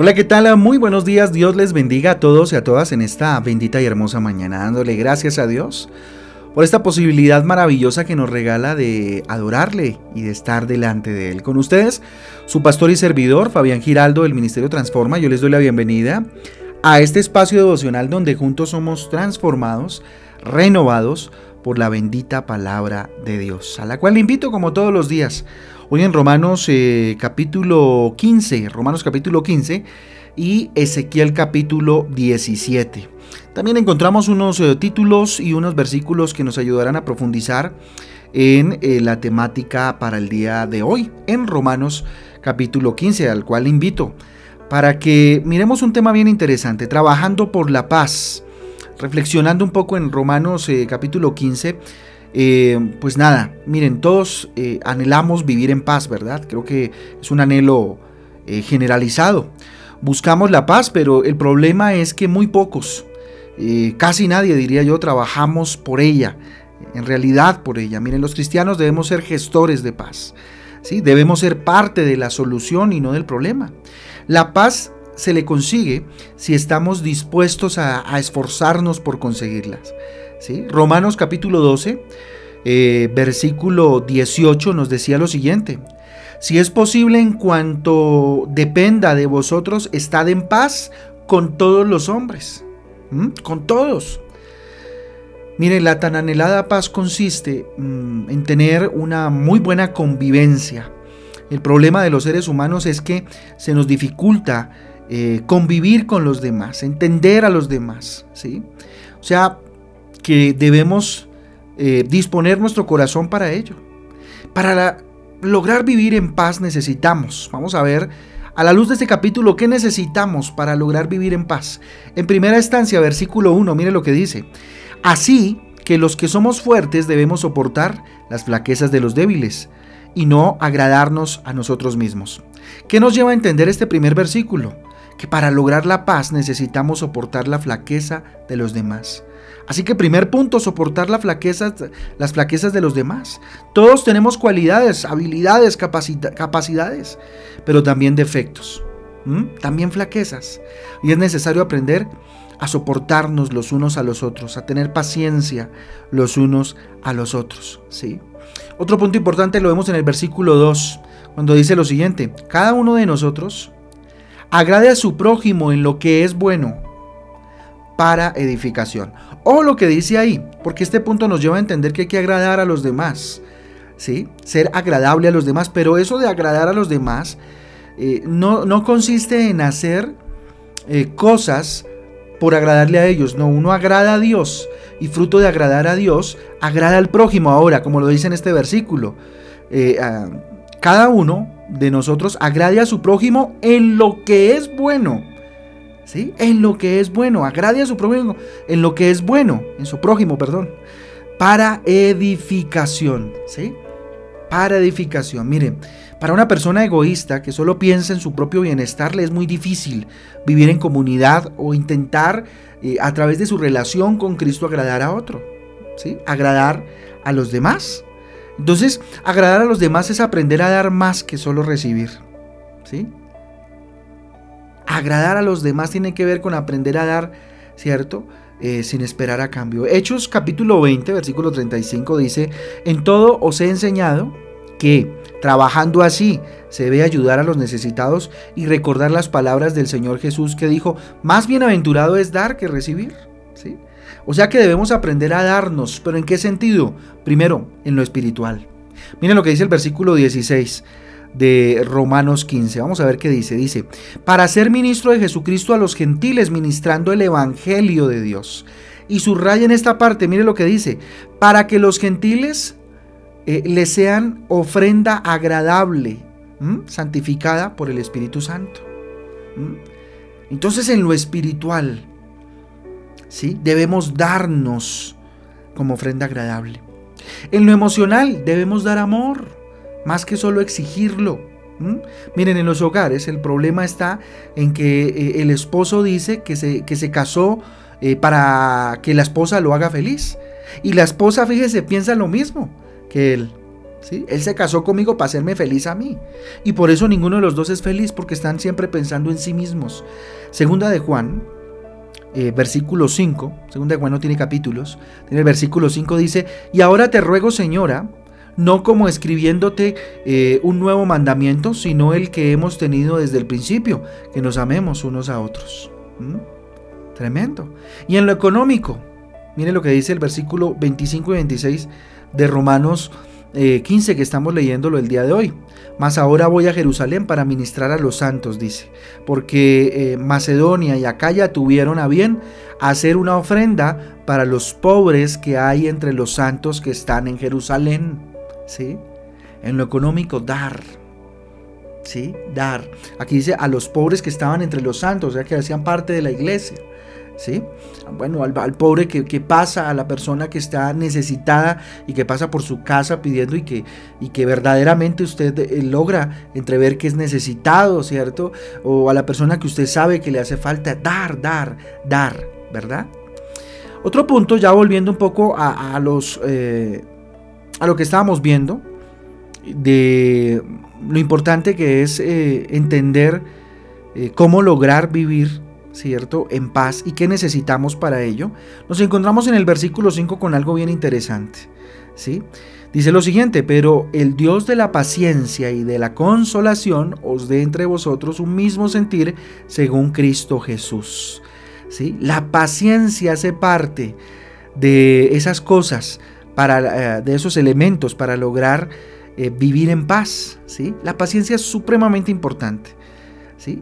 Hola, ¿qué tal? Muy buenos días. Dios les bendiga a todos y a todas en esta bendita y hermosa mañana, dándole gracias a Dios por esta posibilidad maravillosa que nos regala de adorarle y de estar delante de Él. Con ustedes, su pastor y servidor, Fabián Giraldo del Ministerio Transforma, yo les doy la bienvenida a este espacio devocional donde juntos somos transformados, renovados por la bendita palabra de Dios, a la cual le invito como todos los días Hoy en Romanos eh, capítulo 15, Romanos capítulo 15 y Ezequiel capítulo 17. También encontramos unos eh, títulos y unos versículos que nos ayudarán a profundizar en eh, la temática para el día de hoy, en Romanos capítulo 15, al cual invito para que miremos un tema bien interesante, trabajando por la paz, reflexionando un poco en Romanos capítulo 15 eh, pues nada, miren, todos eh, anhelamos vivir en paz, ¿verdad? Creo que es un anhelo eh, generalizado. Buscamos la paz, pero el problema es que muy pocos, casi nadie diría yo, trabajamos por ella, en realidad por ella. Miren, los cristianos debemos ser gestores de paz, ¿sí? Debemos ser parte de la solución y no del problema. La paz se le consigue si estamos dispuestos a, a esforzarnos por conseguirlas. Romanos capítulo 12, eh, versículo 18 nos decía lo siguiente. Si es posible en cuanto dependa de vosotros, estad en paz con todos los hombres. Con todos. Mire, la tan anhelada paz consiste mm, en tener una muy buena convivencia. El problema de los seres humanos es que se nos dificulta eh, convivir con los demás, entender a los demás. ¿sí? O sea, que debemos eh, disponer nuestro corazón para ello. Para lograr vivir en paz necesitamos, vamos a ver a la luz de este capítulo, ¿qué necesitamos para lograr vivir en paz? En primera instancia, versículo 1, mire lo que dice. Así que los que somos fuertes debemos soportar las flaquezas de los débiles y no agradarnos a nosotros mismos. ¿Qué nos lleva a entender este primer versículo? Que para lograr la paz necesitamos soportar la flaqueza de los demás. Así que primer punto, soportar las flaquezas de los demás. Todos tenemos cualidades, habilidades, capacidades, pero también defectos, también flaquezas. Y es necesario aprender a soportarnos los unos a los otros, a tener paciencia los unos a los otros. ¿sí? Otro punto importante lo vemos en el versículo 2, cuando dice lo siguiente, cada uno de nosotros agrade a su prójimo en lo que es bueno para edificación. O lo que dice ahí, porque este punto nos lleva a entender que hay que agradar a los demás, ¿sí? Ser agradable a los demás, pero eso de agradar a los demás eh, no, no, consiste en hacer eh, cosas por agradarle a ellos, no, uno agrada a Dios y fruto de agradar a Dios, agrada al prójimo ahora, como lo dice en este versículo. Eh, cada uno de nosotros agrade a su prójimo en lo que es bueno en lo que es bueno, agrade a su prójimo en lo que es bueno, en su prójimo, perdón, para edificación, ¿sí? Para edificación. Miren, para una persona egoísta que solo piensa en su propio bienestar, le es muy difícil vivir en comunidad o intentar eh, a través de su relación con Cristo agradar a otro, ¿sí? Agradar a los demás. Entonces, agradar a los demás es aprender a dar más que solo recibir, ¿sí? Agradar a los demás tiene que ver con aprender a dar, ¿cierto? Eh, sin esperar a cambio. Hechos capítulo 20, versículo 35 dice, en todo os he enseñado que trabajando así se debe ayudar a los necesitados y recordar las palabras del Señor Jesús que dijo, más bienaventurado es dar que recibir. ¿Sí? O sea que debemos aprender a darnos, pero ¿en qué sentido? Primero, en lo espiritual. Miren lo que dice el versículo 16 de Romanos 15. Vamos a ver qué dice. Dice, para ser ministro de Jesucristo a los gentiles, ministrando el Evangelio de Dios. Y subraya en esta parte, mire lo que dice, para que los gentiles eh, le sean ofrenda agradable, santificada por el Espíritu Santo. Entonces en lo espiritual, ¿sí? debemos darnos como ofrenda agradable. En lo emocional debemos dar amor más que solo exigirlo. Miren, en los hogares el problema está en que eh, el esposo dice que se, que se casó eh, para que la esposa lo haga feliz. Y la esposa, fíjese, piensa lo mismo que él. ¿sí? Él se casó conmigo para hacerme feliz a mí. Y por eso ninguno de los dos es feliz, porque están siempre pensando en sí mismos. Segunda de Juan, eh, versículo 5, segunda de Juan no tiene capítulos, en el versículo 5 dice, y ahora te ruego Señora, no como escribiéndote eh, un nuevo mandamiento, sino el que hemos tenido desde el principio, que nos amemos unos a otros. ¿Mm? Tremendo. Y en lo económico, mire lo que dice el versículo 25 y 26 de Romanos 15 eh, que estamos leyéndolo el día de hoy. Mas ahora voy a Jerusalén para ministrar a los santos, dice, porque eh, Macedonia y Acaya tuvieron a bien hacer una ofrenda para los pobres que hay entre los santos que están en Jerusalén. ¿Sí? En lo económico, dar. ¿Sí? Dar. Aquí dice a los pobres que estaban entre los santos, o sea, que hacían parte de la iglesia. ¿sí? Bueno, al, pobre que, pasa, a la persona que está necesitada y que pasa por su casa pidiendo y que, y que verdaderamente usted eh, logra entrever que es necesitado, ¿cierto? O a la persona que usted sabe que le hace falta dar, dar, dar, ¿verdad? Otro punto, ya volviendo un poco a, los, eh, a lo que estábamos viendo, de lo importante que es eh, entender cómo lograr vivir ¿cierto? En paz. ¿Y qué necesitamos para ello? Nos encontramos en el versículo 5 con algo bien interesante, ¿sí? Dice lo siguiente, pero el Dios de la paciencia y de la consolación os dé entre vosotros un mismo sentir según Cristo Jesús. ¿Sí? La paciencia hace parte de esas cosas, para, eh, de esos elementos para lograr eh, vivir en paz. ¿sí? La paciencia es supremamente importante.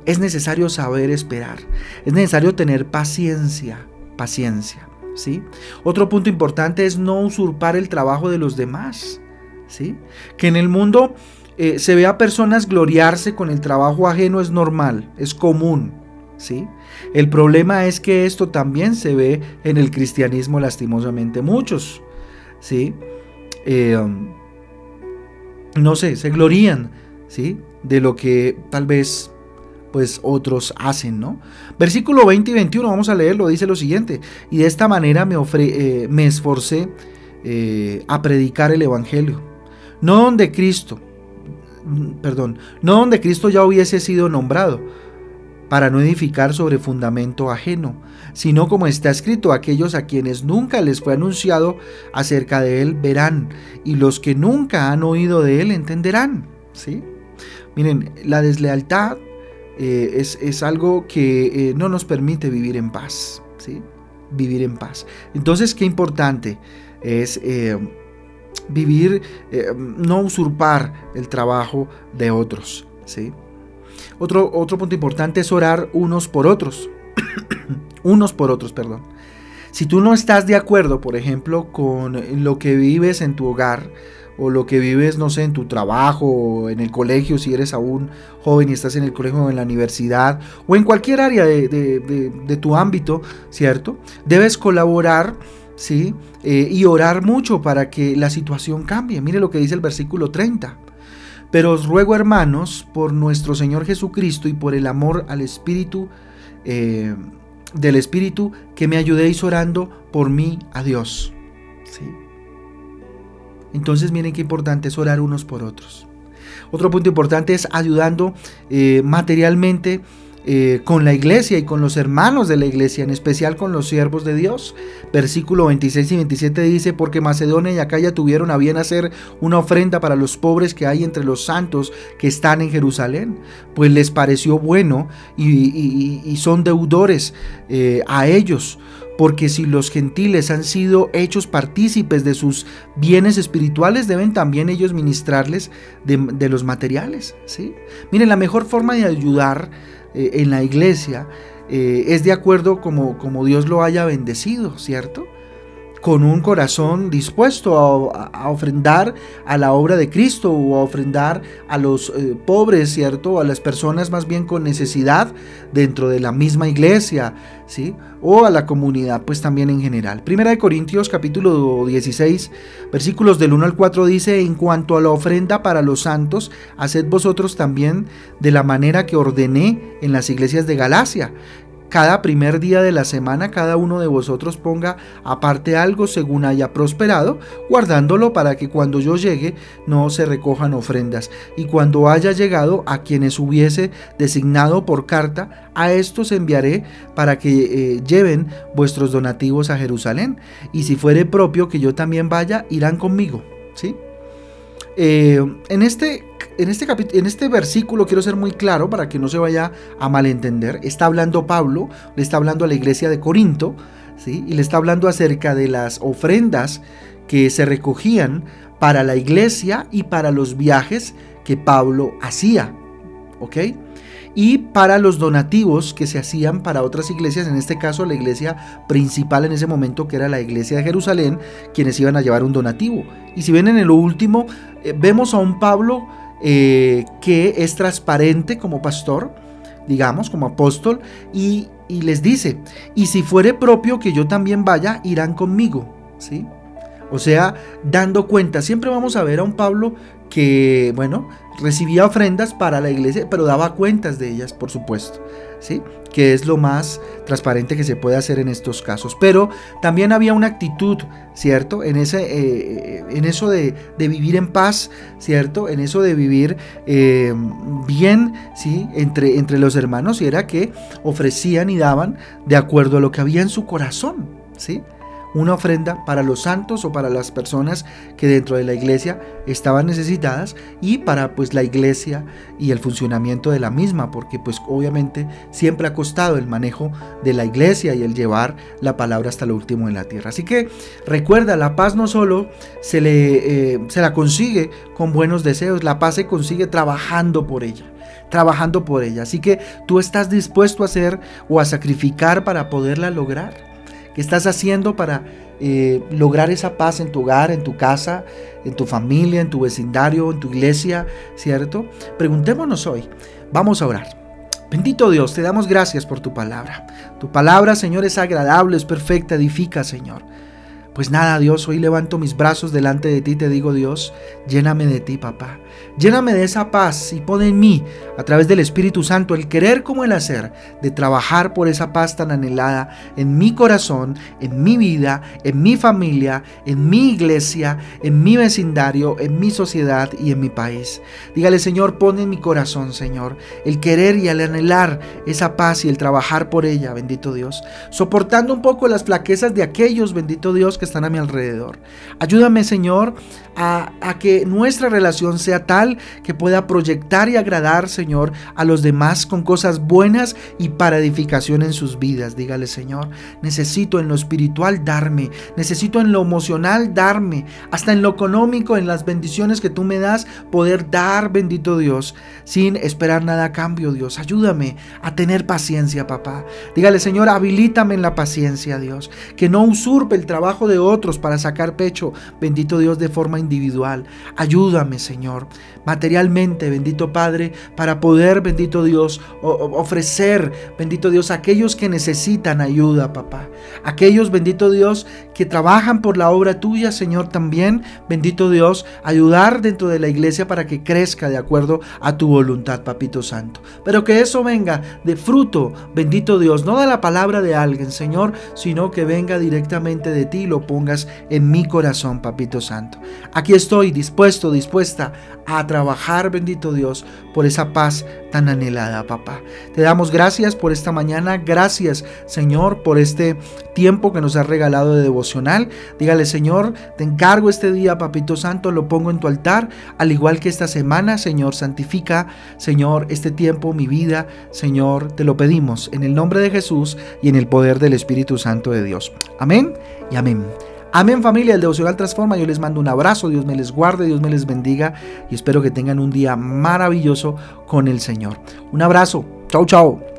Es necesario saber esperar, es necesario tener paciencia, paciencia, ¿sí? Otro punto importante es no usurpar el trabajo de los demás, ¿sí? Que en el mundo eh, se vea a personas gloriarse con el trabajo ajeno es normal, es común, ¿sí? El problema es que esto también se ve en el cristianismo lastimosamente muchos, ¿sí? Eh, no sé, se glorían, ¿sí? De lo que tal vez pues otros hacen, ¿no? Versículo 20 y 21, vamos a leerlo, dice lo siguiente, y de esta manera me, eh, esforcé eh, a predicar el Evangelio, no donde Cristo, perdón, no donde Cristo ya hubiese sido nombrado, para no edificar sobre fundamento ajeno, sino como está escrito, aquellos a quienes nunca les fue anunciado acerca de él verán, y los que nunca han oído de él entenderán, ¿sí? Miren, la deslealtad eh, es, algo que eh, no nos permite vivir en paz, ¿sí? Vivir en paz. Entonces, qué importante es eh, vivir, no usurpar el trabajo de otros, ¿sí? Otro, otro punto importante es orar unos por otros. unos por otros, perdón. Si tú no estás de acuerdo, por ejemplo, con lo que vives en tu hogar, o lo que vives, no sé, en tu trabajo o en el colegio, si eres aún joven y estás en el colegio o en la universidad o en cualquier área de, tu ámbito, ¿cierto? Debes colaborar, ¿sí? Eh, y orar mucho para que la situación cambie. Mire lo que dice el versículo 30. Pero os ruego, hermanos, por nuestro Señor Jesucristo y por el amor al Espíritu, eh, del Espíritu, que me ayudéis orando por mí a Dios. ¿Sí? Entonces miren qué importante es orar unos por otros. Otro punto importante es ayudando eh, materialmente eh, con la iglesia y con los hermanos de la iglesia, en especial con los siervos de Dios. Versículo 26 y 27 dice, porque Macedonia y Acaya tuvieron a bien hacer una ofrenda para los pobres que hay entre los santos que están en Jerusalén, pues les pareció bueno y, son deudores eh, a ellos porque si los gentiles han sido hechos partícipes de sus bienes espirituales, deben también ellos ministrarles de, los materiales. ¿sí? Miren, la mejor forma de ayudar eh, en la iglesia eh, es de acuerdo como, como Dios lo haya bendecido, ¿cierto? Con un corazón dispuesto a, ofrendar a la obra de Cristo o a ofrendar a los eh, pobres, ¿cierto? A las personas más bien con necesidad dentro de la misma iglesia, ¿sí? O a la comunidad, pues también en general. Primera de Corintios capítulo 16, versículos del 1 al 4 dice, en cuanto a la ofrenda para los santos, haced vosotros también de la manera que ordené en las iglesias de Galacia cada primer día de la semana cada uno de vosotros ponga aparte algo según haya prosperado, guardándolo para que cuando yo llegue no se recojan ofrendas. Y cuando haya llegado a quienes hubiese designado por carta, a estos enviaré para que eh, lleven vuestros donativos a Jerusalén. Y si fuere propio que yo también vaya, irán conmigo. ¿Sí? Eh, en este en este, en este versículo quiero ser muy claro para que no se vaya a malentender. Está hablando Pablo, le está hablando a la iglesia de Corinto, ¿sí? y le está hablando acerca de las ofrendas que se recogían para la iglesia y para los viajes que Pablo hacía. ¿Ok? y para los donativos que se hacían para otras iglesias, en este caso la iglesia principal en ese momento que era la iglesia de Jerusalén, quienes iban a llevar un donativo. Y si ven en el último, vemos a un Pablo eh, que es transparente como pastor, digamos, como apóstol, y, y, les dice, y si fuere propio que yo también vaya, irán conmigo, ¿sí? O sea, dando cuenta, siempre vamos a ver a un Pablo que, bueno, recibía ofrendas para la iglesia, pero daba cuentas de ellas, por supuesto, ¿sí? Que es lo más transparente que se puede hacer en estos casos. Pero también había una actitud, ¿cierto? En, ese, eh, en eso de, vivir en paz, ¿cierto? En eso de vivir eh, bien, ¿sí? Entre, entre los hermanos, y era que ofrecían y daban de acuerdo a lo que había en su corazón, ¿sí? Una ofrenda para los santos o para las personas que dentro de la iglesia estaban necesitadas y para pues la iglesia y el funcionamiento de la misma, porque pues obviamente siempre ha costado el manejo de la iglesia y el llevar la palabra hasta lo último en la tierra. Así que recuerda, la paz no solo se, le, eh, se la consigue con buenos deseos, la paz se consigue trabajando por ella trabajando por ella. Así que tú estás dispuesto a hacer o a sacrificar para poderla lograr. ¿Qué estás haciendo para eh, lograr esa paz en tu hogar, en tu casa, en tu familia, en tu vecindario, en tu iglesia, ¿cierto? Preguntémonos hoy. Vamos a orar. Bendito Dios, te damos gracias por tu palabra. Tu palabra, Señor, es agradable, es perfecta, edifica, Señor. Pues nada, Dios, hoy levanto mis brazos delante de ti, te digo, Dios, lléname de ti, papá. Lléname de esa paz y pon en mí, a través del Espíritu Santo, el querer como el hacer, de trabajar por esa paz tan anhelada en mi corazón, en mi vida, en mi familia, en mi iglesia, en mi vecindario, en mi sociedad y en mi país. Dígale, Señor, pon en mi corazón, Señor, el querer y el anhelar esa paz y el trabajar por ella, bendito Dios. Soportando un poco las flaquezas de aquellos, bendito Dios, que están a mi alrededor. Ayúdame, Señor, a, que nuestra relación sea tal que pueda proyectar y agradar, Señor, a los demás con cosas buenas y para edificación en sus vidas. Dígale, Señor, necesito en lo espiritual darme, necesito en lo emocional darme, hasta en lo económico, en las bendiciones que tú me das, poder dar, bendito Dios, sin esperar nada a cambio, Dios. Ayúdame a tener paciencia, papá. Dígale, Señor, habilítame en la paciencia, Dios, que no usurpe el trabajo otros para sacar pecho, bendito Dios, de forma individual. Ayúdame, Señor materialmente, bendito Padre, para poder, bendito Dios, ofrecer, bendito Dios, a aquellos que necesitan ayuda, papá. Aquellos, bendito Dios, que trabajan por la obra tuya, Señor, también, bendito Dios, ayudar dentro de la iglesia para que crezca de acuerdo a tu voluntad, Papito Santo. Pero que eso venga de fruto, bendito Dios, no de la palabra de alguien, Señor, sino que venga directamente de ti y lo pongas en mi corazón, Papito Santo. Aquí estoy dispuesto, dispuesta a trabajar, bendito Dios, por esa paz anhelada, papá. Te damos gracias por esta mañana, gracias, Señor, por este tiempo que nos has regalado de devocional. Dígale, Señor, te encargo este día, Papito Santo, lo pongo en tu altar, al igual que esta semana, Señor, santifica, Señor, este tiempo, mi vida, Señor, te lo pedimos en el nombre de Jesús y en el poder del Espíritu Santo de Dios. Amén y amén. Amén familia, el devocional transforma. Yo les mando un abrazo, Dios me les guarde, Dios me les bendiga y espero que tengan un día maravilloso con el Señor. Un abrazo, chao chao.